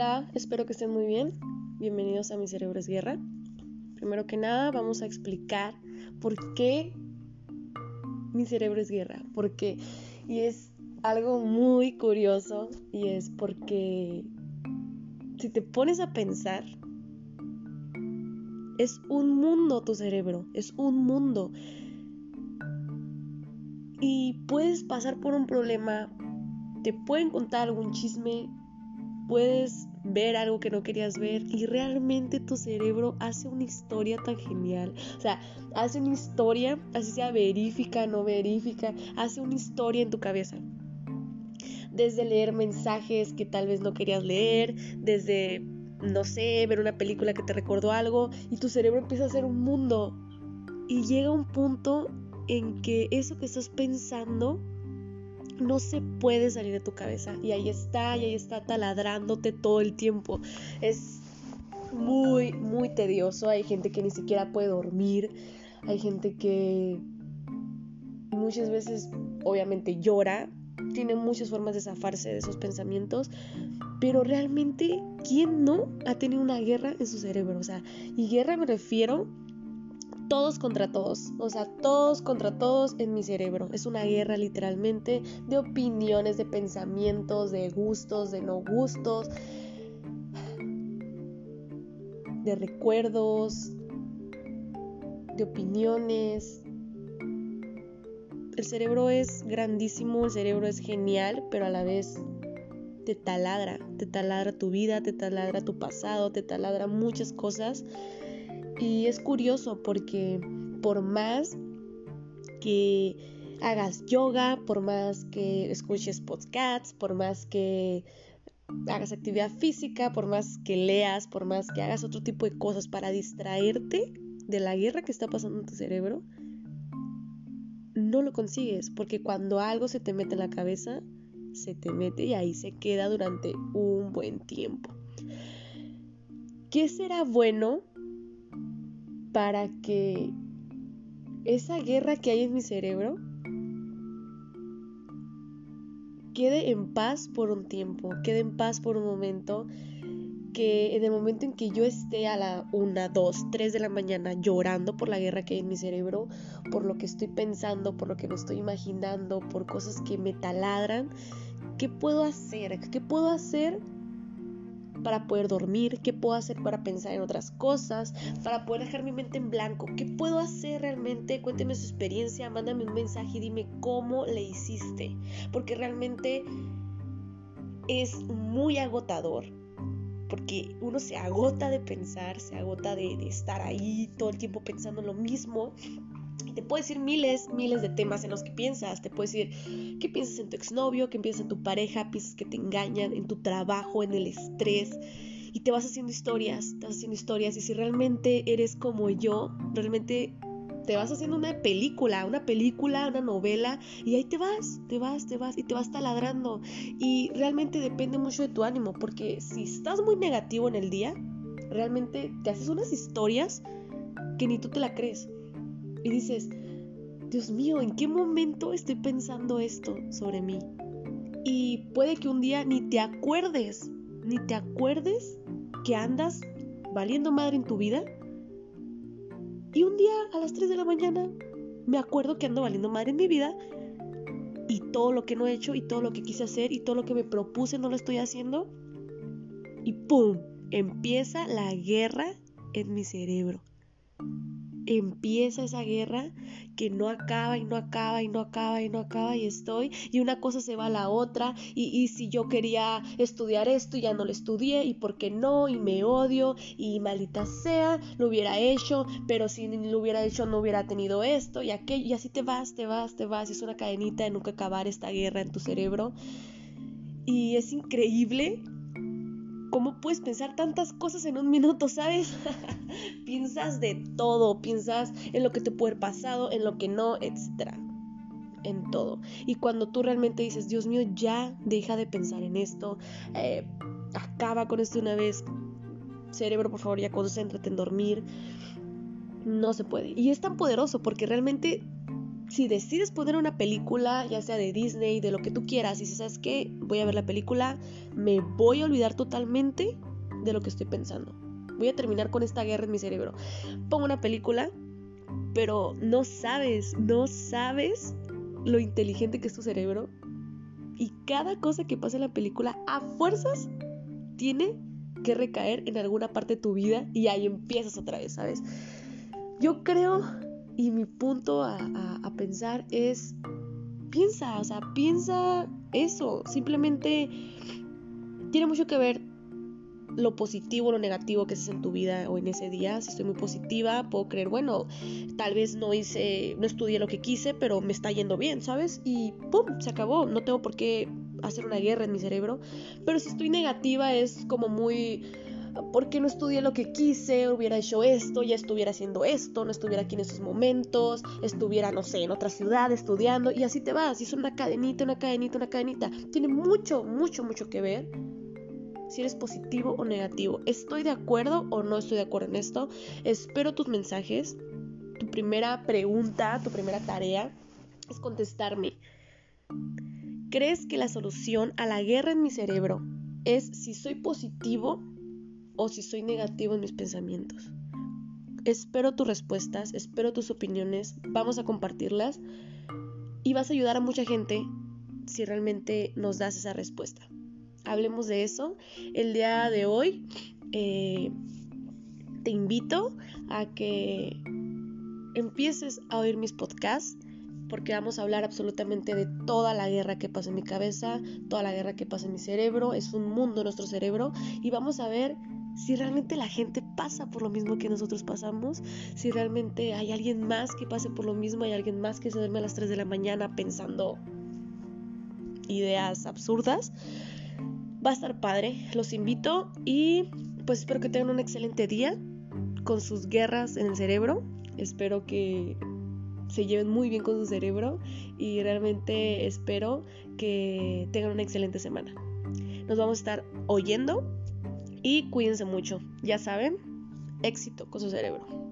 Hola, espero que estén muy bien. Bienvenidos a Mi Cerebro es Guerra. Primero que nada, vamos a explicar por qué mi cerebro es guerra. Porque, y es algo muy curioso, y es porque si te pones a pensar, es un mundo tu cerebro, es un mundo. Y puedes pasar por un problema, te pueden contar algún chisme puedes ver algo que no querías ver y realmente tu cerebro hace una historia tan genial. O sea, hace una historia, así sea verífica, no verífica, hace una historia en tu cabeza. Desde leer mensajes que tal vez no querías leer, desde, no sé, ver una película que te recordó algo y tu cerebro empieza a hacer un mundo. Y llega un punto en que eso que estás pensando no se puede salir de tu cabeza. Y ahí está, y ahí está taladrándote todo el tiempo. Es muy, muy tedioso. Hay gente que ni siquiera puede dormir. Hay gente que muchas veces, obviamente, llora. Tiene muchas formas de zafarse de esos pensamientos. Pero realmente, ¿quién no ha tenido una guerra en su cerebro? O sea, y guerra me refiero todos contra todos, o sea, todos contra todos en mi cerebro. Es una guerra literalmente de opiniones, de pensamientos, de gustos, de no gustos, de recuerdos, de opiniones. El cerebro es grandísimo, el cerebro es genial, pero a la vez te taladra, te taladra tu vida, te taladra tu pasado, te taladra muchas cosas y es curioso porque por más que hagas yoga, por más que escuches podcasts, por más que hagas actividad física, por más que leas, por más que hagas otro tipo de cosas para distraerte de la guerra que está pasando en tu cerebro, no lo consigues, porque cuando algo se te mete en la cabeza, se te mete y ahí se queda durante un buen tiempo. ¿Qué será bueno para que esa guerra que hay en mi cerebro quede en paz por un tiempo, quede en paz por un momento, que en el momento en que yo esté a la 1, 2, 3 de la mañana llorando por la guerra que hay en mi cerebro, por lo que estoy pensando, por lo que me estoy imaginando, por cosas que me taladran, ¿qué puedo hacer? ¿Qué puedo hacer para poder dormir, qué puedo hacer para pensar en otras cosas, para poder dejar mi mente en blanco, qué puedo hacer realmente, cuénteme su experiencia, mándame un mensaje y dime cómo le hiciste, porque realmente es muy agotador, porque uno se agota de pensar, se agota de, estar ahí todo el tiempo pensando lo mismo te puedo decir miles, miles de temas en los que piensas. Te puedo decir qué piensas en tu exnovio, qué piensas en tu pareja, piensas que te engañan, en tu trabajo, en el estrés. Y te vas haciendo historias, te vas haciendo historias. Y si realmente eres como yo, realmente te vas haciendo una película, una película, una novela, y ahí te vas, te vas, te vas, y te vas taladrando. Y realmente depende mucho de tu ánimo, porque si estás muy negativo en el día, realmente te haces unas historias que ni tú te la crees y dices, Dios mío, ¿en qué momento estoy pensando esto sobre mí? Y puede que un día ni te acuerdes, ni te acuerdes que andas valiendo madre en tu vida. Y un día a las 3 de la mañana me acuerdo que ando valiendo madre en mi vida y todo lo que no he hecho y todo lo que quise hacer y todo lo que me propuse no lo estoy haciendo. Y ¡pum! Empieza la guerra en mi cerebro empieza esa guerra que no acaba y no acaba y no acaba y no acaba y estoy y una cosa se va a la otra y, si yo quería estudiar esto ya no lo estudié y por qué no y me odio y maldita sea lo hubiera hecho pero si lo hubiera hecho no hubiera tenido esto y aquello y así te vas te vas te vas y es una cadenita de nunca acabar esta guerra en tu cerebro. Y es increíble ¿Cómo puedes pensar tantas cosas en un minuto, sabes? piensas de todo, piensas en lo que te puede haber pasado, en lo que no, etc. En todo. Y cuando tú realmente dices, Dios mío, ya deja de pensar en esto, eh, acaba con esto una vez, cerebro, por favor, ya concéntrate en dormir, no se puede. Y es tan poderoso porque realmente si decides poner una película, ya sea de Disney, de lo que tú quieras, y si sabes que voy a ver la película, me voy a olvidar totalmente de lo que estoy pensando. Voy a terminar con esta guerra en mi cerebro. Pongo una película, pero no sabes, no sabes lo inteligente que es tu cerebro. Y cada cosa que pasa en la película, a fuerzas, tiene que recaer en alguna parte de tu vida y ahí empiezas otra vez, ¿sabes? Yo creo y mi punto a, pensar es, piensa, o sea, piensa eso. Simplemente tiene mucho que ver lo positivo, lo negativo que es en tu vida o en ese día. Si estoy muy positiva, puedo creer, bueno, tal vez no hice, no estudié lo que quise, pero me está yendo bien, ¿sabes? Y ¡pum! Se acabó. No tengo por qué hacer una guerra en mi cerebro. Pero si estoy negativa es como muy porque no estudié lo que quise, hubiera hecho esto, ya estuviera haciendo esto, no estuviera aquí en esos momentos, estuviera, no sé, en otra ciudad estudiando y así te vas. Y es una cadenita, una cadenita, una cadenita. Tiene mucho, mucho, mucho que ver si eres positivo o negativo. ¿Estoy de acuerdo o no estoy de acuerdo en esto? Espero tus mensajes. Tu primera pregunta, tu primera tarea es contestarme. ¿Crees que la solución a la guerra en mi cerebro es si soy positivo o si soy negativo en mis pensamientos. Espero tus respuestas, espero tus opiniones, vamos a compartirlas y vas a ayudar a mucha gente si realmente nos das esa respuesta. Hablemos de eso. El día de hoy eh, te invito a que empieces a oír mis podcasts porque vamos a hablar absolutamente de toda la guerra que pasa en mi cabeza, toda la guerra que pasa en mi cerebro, es un mundo nuestro cerebro y vamos a ver si realmente la gente pasa por lo mismo que nosotros pasamos, si realmente hay alguien más que pase por lo mismo, hay alguien más que se duerme a las 3 de la mañana pensando ideas absurdas. Va a estar padre, los invito y pues espero que tengan un excelente día con sus guerras en el cerebro. Espero que se lleven muy bien con su cerebro y realmente espero que tengan una excelente semana. Nos vamos a estar oyendo y cuídense mucho. Ya saben, éxito con su cerebro.